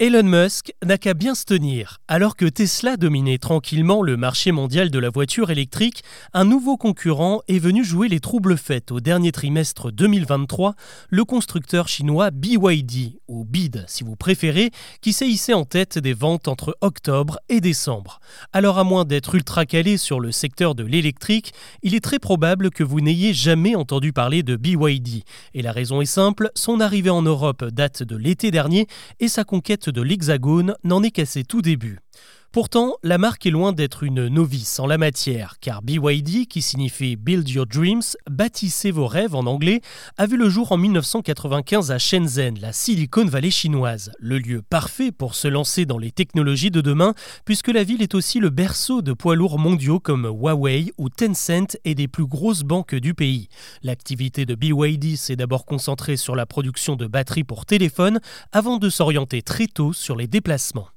Elon Musk n'a qu'à bien se tenir. Alors que Tesla dominait tranquillement le marché mondial de la voiture électrique, un nouveau concurrent est venu jouer les troubles faits au dernier trimestre 2023, le constructeur chinois BYD, ou BID si vous préférez, qui s'est en tête des ventes entre octobre et décembre. Alors à moins d'être ultra calé sur le secteur de l'électrique, il est très probable que vous n'ayez jamais entendu parler de BYD. Et la raison est simple, son arrivée en Europe date de l'été dernier et sa conquête de l'Hexagone n'en est qu'à ses tout débuts. Pourtant, la marque est loin d'être une novice en la matière, car BYD, qui signifie Build Your Dreams, bâtissez vos rêves en anglais, a vu le jour en 1995 à Shenzhen, la Silicon Valley chinoise, le lieu parfait pour se lancer dans les technologies de demain, puisque la ville est aussi le berceau de poids lourds mondiaux comme Huawei ou Tencent et des plus grosses banques du pays. L'activité de BYD s'est d'abord concentrée sur la production de batteries pour téléphone, avant de s'orienter très tôt sur les déplacements.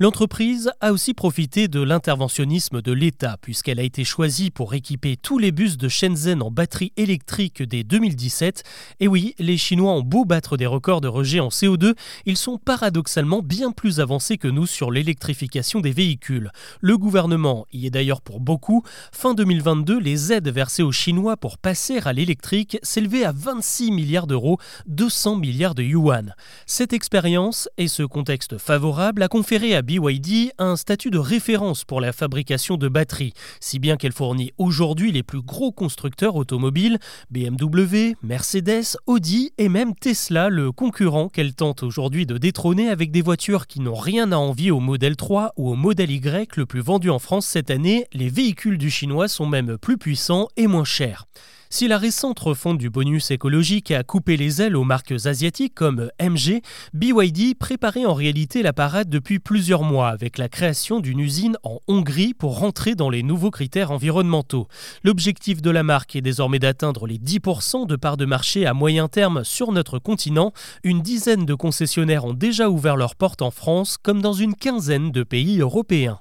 L'entreprise a aussi profité de l'interventionnisme de l'État, puisqu'elle a été choisie pour équiper tous les bus de Shenzhen en batterie électrique dès 2017. Et oui, les Chinois ont beau battre des records de rejet en CO2, ils sont paradoxalement bien plus avancés que nous sur l'électrification des véhicules. Le gouvernement y est d'ailleurs pour beaucoup. Fin 2022, les aides versées aux Chinois pour passer à l'électrique s'élevaient à 26 milliards d'euros, 200 milliards de yuan. Cette expérience et ce contexte favorable a conféré à BYD un statut de référence pour la fabrication de batteries, si bien qu'elle fournit aujourd'hui les plus gros constructeurs automobiles, BMW, Mercedes, Audi et même Tesla, le concurrent qu'elle tente aujourd'hui de détrôner avec des voitures qui n'ont rien à envier au modèle 3 ou au modèle Y le plus vendu en France cette année, les véhicules du chinois sont même plus puissants et moins chers. Si la récente refonte du bonus écologique a coupé les ailes aux marques asiatiques comme MG, BYD préparait en réalité la parade depuis plusieurs mois avec la création d'une usine en Hongrie pour rentrer dans les nouveaux critères environnementaux. L'objectif de la marque est désormais d'atteindre les 10% de parts de marché à moyen terme sur notre continent. Une dizaine de concessionnaires ont déjà ouvert leurs portes en France comme dans une quinzaine de pays européens.